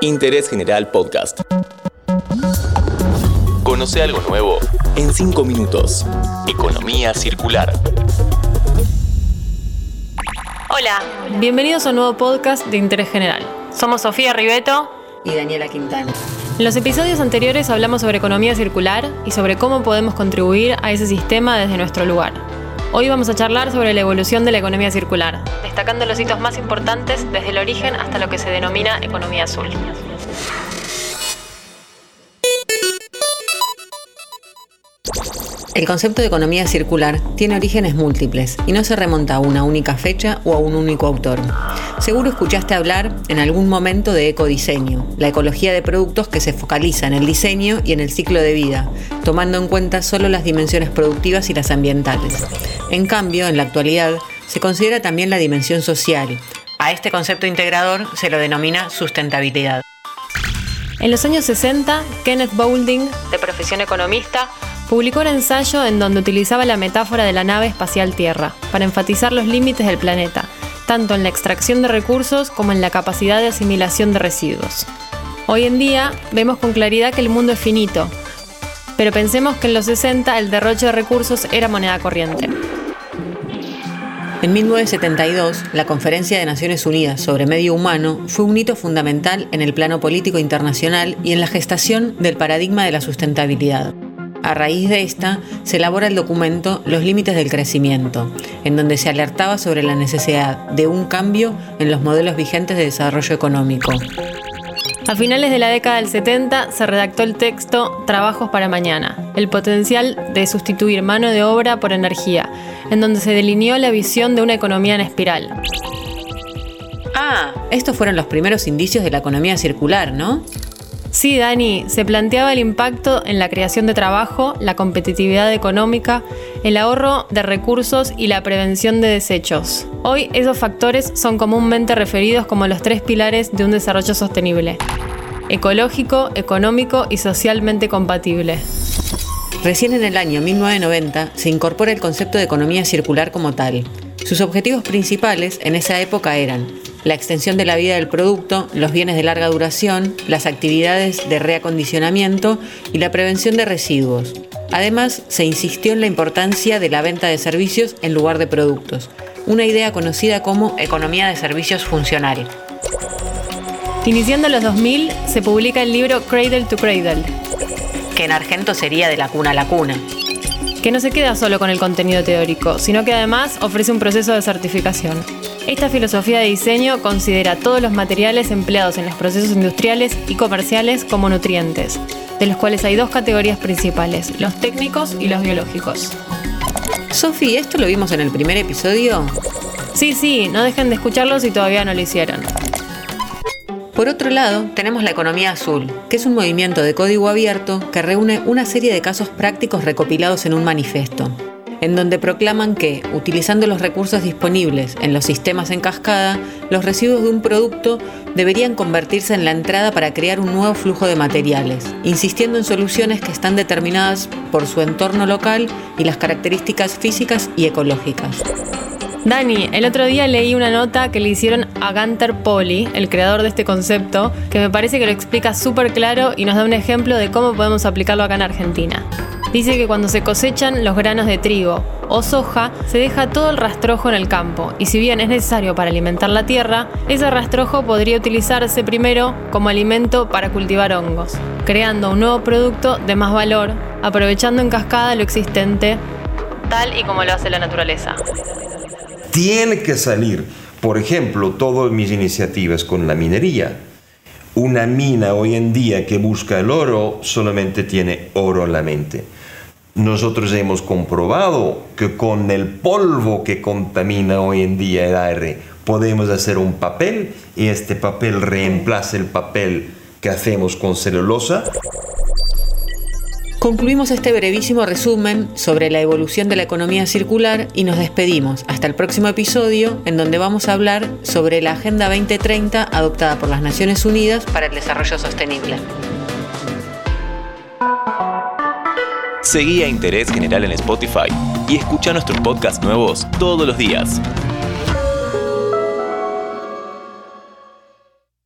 Interés General Podcast. Conoce algo nuevo en 5 minutos. Economía circular. Hola, bienvenidos a un nuevo podcast de Interés General. Somos Sofía Ribeto y Daniela Quintana. En los episodios anteriores hablamos sobre economía circular y sobre cómo podemos contribuir a ese sistema desde nuestro lugar. Hoy vamos a charlar sobre la evolución de la economía circular, destacando los hitos más importantes desde el origen hasta lo que se denomina economía azul. El concepto de economía circular tiene orígenes múltiples y no se remonta a una única fecha o a un único autor. Seguro escuchaste hablar en algún momento de ecodiseño, la ecología de productos que se focaliza en el diseño y en el ciclo de vida, tomando en cuenta solo las dimensiones productivas y las ambientales. En cambio, en la actualidad, se considera también la dimensión social. A este concepto integrador se lo denomina sustentabilidad. En los años 60, Kenneth Boulding, de profesión economista, publicó un ensayo en donde utilizaba la metáfora de la nave espacial Tierra para enfatizar los límites del planeta, tanto en la extracción de recursos como en la capacidad de asimilación de residuos. Hoy en día vemos con claridad que el mundo es finito, pero pensemos que en los 60 el derroche de recursos era moneda corriente. En 1972, la Conferencia de Naciones Unidas sobre Medio Humano fue un hito fundamental en el plano político internacional y en la gestación del paradigma de la sustentabilidad. A raíz de esta, se elabora el documento Los Límites del Crecimiento, en donde se alertaba sobre la necesidad de un cambio en los modelos vigentes de desarrollo económico. A finales de la década del 70 se redactó el texto Trabajos para Mañana, el potencial de sustituir mano de obra por energía, en donde se delineó la visión de una economía en espiral. Ah, estos fueron los primeros indicios de la economía circular, ¿no? Sí, Dani, se planteaba el impacto en la creación de trabajo, la competitividad económica, el ahorro de recursos y la prevención de desechos. Hoy esos factores son comúnmente referidos como los tres pilares de un desarrollo sostenible. Ecológico, económico y socialmente compatible. Recién en el año 1990 se incorpora el concepto de economía circular como tal. Sus objetivos principales en esa época eran la extensión de la vida del producto, los bienes de larga duración, las actividades de reacondicionamiento y la prevención de residuos. Además, se insistió en la importancia de la venta de servicios en lugar de productos, una idea conocida como economía de servicios funcional. Iniciando los 2000, se publica el libro Cradle to Cradle, que en argento sería de la cuna a la cuna que no se queda solo con el contenido teórico, sino que además ofrece un proceso de certificación. Esta filosofía de diseño considera todos los materiales empleados en los procesos industriales y comerciales como nutrientes, de los cuales hay dos categorías principales, los técnicos y los biológicos. Sofi, ¿esto lo vimos en el primer episodio? Sí, sí, no dejen de escucharlo si todavía no lo hicieron. Por otro lado, tenemos la economía azul, que es un movimiento de código abierto que reúne una serie de casos prácticos recopilados en un manifiesto, en donde proclaman que, utilizando los recursos disponibles en los sistemas en cascada, los residuos de un producto deberían convertirse en la entrada para crear un nuevo flujo de materiales, insistiendo en soluciones que están determinadas por su entorno local y las características físicas y ecológicas. Dani, el otro día leí una nota que le hicieron a Gunter Poli, el creador de este concepto, que me parece que lo explica súper claro y nos da un ejemplo de cómo podemos aplicarlo acá en Argentina. Dice que cuando se cosechan los granos de trigo o soja, se deja todo el rastrojo en el campo, y si bien es necesario para alimentar la tierra, ese rastrojo podría utilizarse primero como alimento para cultivar hongos, creando un nuevo producto de más valor, aprovechando en cascada lo existente, tal y como lo hace la naturaleza tiene que salir. Por ejemplo, todas mis iniciativas con la minería. Una mina hoy en día que busca el oro solamente tiene oro en la mente. Nosotros hemos comprobado que con el polvo que contamina hoy en día el aire podemos hacer un papel y este papel reemplaza el papel que hacemos con celulosa Concluimos este brevísimo resumen sobre la evolución de la economía circular y nos despedimos hasta el próximo episodio en donde vamos a hablar sobre la Agenda 2030 adoptada por las Naciones Unidas para el Desarrollo Sostenible. Seguí a Interés General en Spotify y escucha nuestros podcasts nuevos todos los días.